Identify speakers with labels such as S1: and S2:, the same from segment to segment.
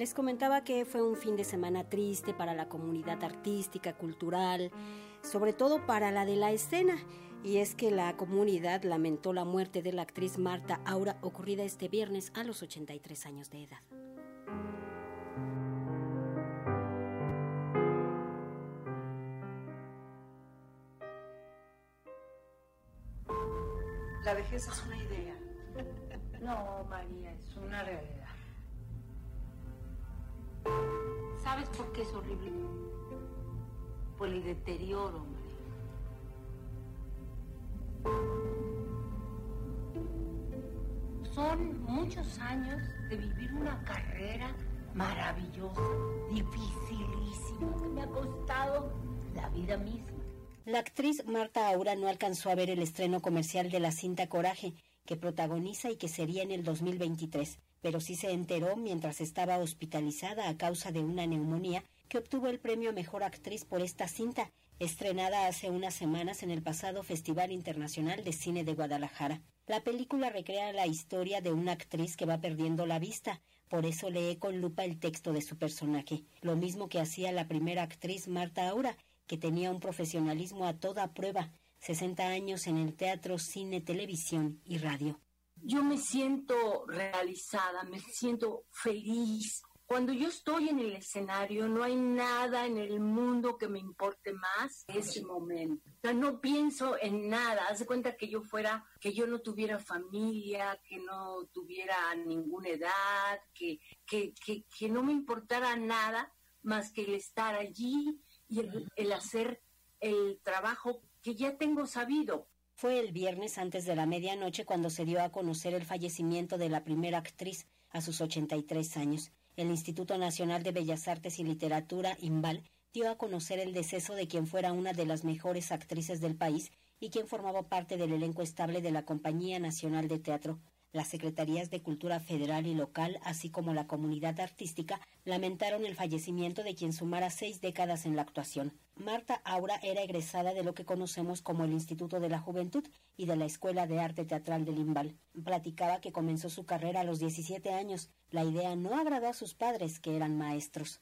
S1: Les comentaba que fue un fin de semana triste para la comunidad artística, cultural, sobre todo para la de la escena, y es que la comunidad lamentó la muerte de la actriz Marta Aura ocurrida este viernes a los 83 años de edad.
S2: La vejez es una idea.
S3: No, María, es una realidad. ¿Sabes por qué es horrible? Por el deterioro, María. Son muchos años de vivir una carrera maravillosa, dificilísima, que me ha costado la vida misma.
S1: La actriz Marta Aura no alcanzó a ver el estreno comercial de la cinta Coraje, que protagoniza y que sería en el 2023, pero sí se enteró mientras estaba hospitalizada a causa de una neumonía que obtuvo el premio Mejor Actriz por esta cinta, estrenada hace unas semanas en el pasado Festival Internacional de Cine de Guadalajara. La película recrea la historia de una actriz que va perdiendo la vista, por eso lee con lupa el texto de su personaje, lo mismo que hacía la primera actriz Marta Aura, que tenía un profesionalismo a toda prueba, 60 años en el teatro, cine, televisión y radio.
S3: Yo me siento realizada, me siento feliz. Cuando yo estoy en el escenario, no hay nada en el mundo que me importe más que ese momento. No pienso en nada. Haz de cuenta que yo fuera, que yo no tuviera familia, que no tuviera ninguna edad, que, que, que, que no me importara nada más que el estar allí y el, hacer el trabajo que ya tengo sabido.
S1: Fue el viernes antes de la medianoche cuando se dio a conocer el fallecimiento de la primera actriz a sus 83 años. El Instituto Nacional de Bellas Artes y Literatura, IMBAL, dio a conocer el deceso de quien fuera una de las mejores actrices del país y quien formaba parte del elenco estable de la Compañía Nacional de Teatro. Las Secretarías de Cultura Federal y Local, así como la comunidad artística, lamentaron el fallecimiento de quien sumara seis décadas en la actuación. Marta Aura era egresada de lo que conocemos como el Instituto de la Juventud y de la Escuela de Arte Teatral de Limbal. Platicaba que comenzó su carrera a los 17 años. La idea no agradó a sus padres, que eran maestros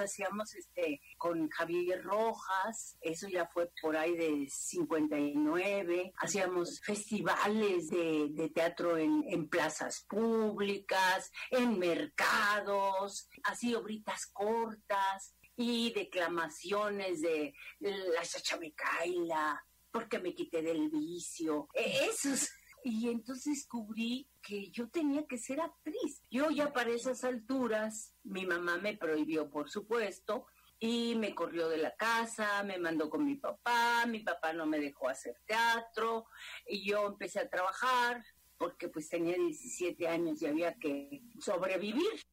S3: hacíamos este con Javier Rojas, eso ya fue por ahí de 59, hacíamos festivales de, teatro en, en, plazas públicas, en mercados, así obritas cortas y declamaciones de la chachamecaila, porque me quité del vicio, e, esos y entonces descubrí que yo tenía que ser actriz. Yo ya para esas alturas, mi mamá me prohibió, por supuesto, y me corrió de la casa, me mandó con mi papá, mi papá no me dejó hacer teatro, y yo empecé a trabajar porque pues tenía 17 años y había que sobrevivir.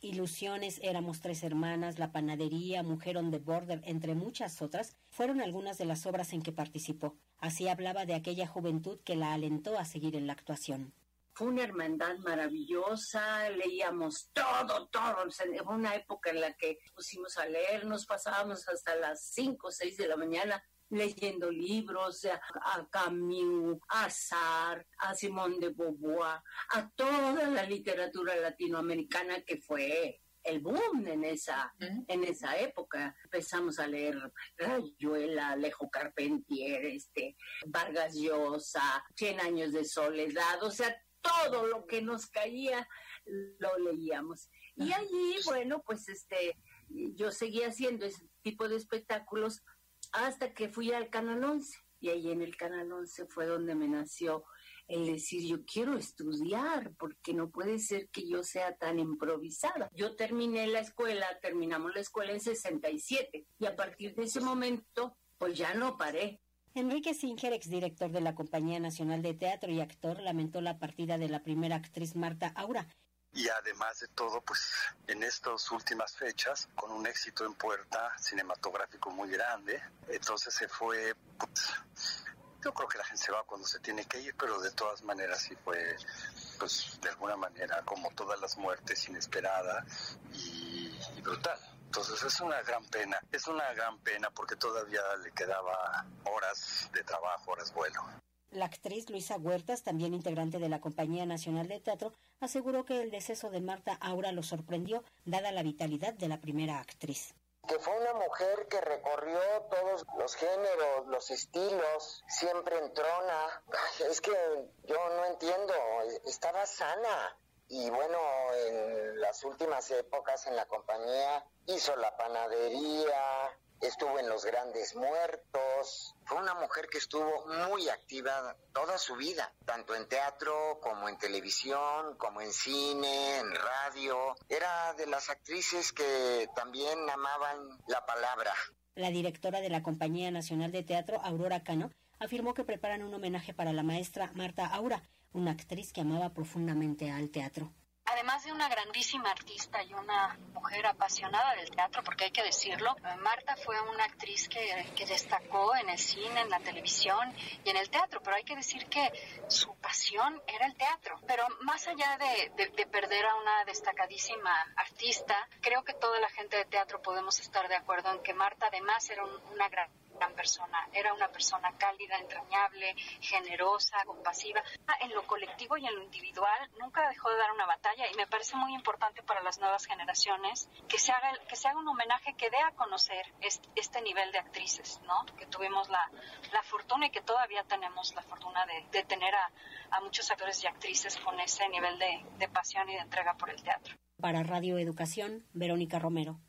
S1: Ilusiones, Éramos tres hermanas, La panadería, Mujer on the Border, entre muchas otras, fueron algunas de las obras en que participó. Así hablaba de aquella juventud que la alentó a seguir en la actuación.
S3: Fue una hermandad maravillosa, leíamos todo, todo. Fue una época en la que pusimos a leer, nos pasábamos hasta las 5 o 6 de la mañana leyendo libros a Camus, a Sartre, a Simón de Beauvoir, a toda la literatura latinoamericana que fue el boom en esa, en esa época. Empezamos a leer Rayuela, Alejo Carpentier, este, Vargas Llosa, Cien años de soledad, o sea, todo lo que nos caía lo leíamos. Y allí, bueno, pues este, yo seguía haciendo ese tipo de espectáculos hasta que fui al Canal 11 y ahí en el Canal 11 fue donde me nació el decir yo quiero estudiar porque no puede ser que yo sea tan improvisada. Yo terminé la escuela, terminamos la escuela en 67 y a partir de ese momento pues ya no paré.
S1: Enrique Singer, exdirector de la Compañía Nacional de Teatro y actor, lamentó la partida de la primera actriz Marta Aura,
S4: y además de todo, pues en estas últimas fechas, con un éxito en puerta cinematográfico muy grande, entonces se fue, pues, yo creo que la gente se va cuando se tiene que ir, pero de todas maneras sí fue, pues de alguna manera, como todas las muertes, inesperada y, y brutal. Entonces es una gran pena, es una gran pena porque todavía le quedaba horas de trabajo, horas vuelo.
S1: La actriz Luisa Huertas, también integrante de la Compañía Nacional de Teatro, aseguró que el deceso de Marta Aura lo sorprendió, dada la vitalidad de la primera actriz
S2: que fue una mujer que recorrió todos los géneros, los estilos, siempre en trona. es que yo no entiendo, estaba sana. Y bueno, en las últimas épocas en la compañía hizo la panadería, estuvo en Los Grandes Muertos. Fue una mujer que estuvo muy activa toda su vida, tanto en teatro como en televisión, como en cine, en radio. Era de las actrices que también amaban la palabra.
S1: La directora de la Compañía Nacional de Teatro, Aurora Cano, afirmó que preparan un homenaje para la maestra Marta Aura, una actriz que amaba profundamente al teatro
S5: además de una grandísima artista y una mujer apasionada del teatro, porque hay que decirlo, Marta fue una actriz que, destacó en el cine, en la televisión y en el teatro, pero hay que decir que su pasión era el teatro. Pero más allá de, perder a una destacadísima artista, creo que toda la gente de teatro podemos estar de acuerdo en que Marta además era una gran gran persona, era una persona cálida, entrañable, generosa, compasiva. Ah, en lo colectivo y en lo individual nunca dejó de dar una batalla y me parece muy importante para las nuevas generaciones que se haga, que se haga un homenaje que dé a conocer este, nivel de actrices, ¿no? Que tuvimos la, fortuna y que todavía tenemos la fortuna de, tener a, muchos actores y actrices con ese nivel de, de pasión y de entrega por el teatro.
S1: Para Radio Educación, Verónica Romero.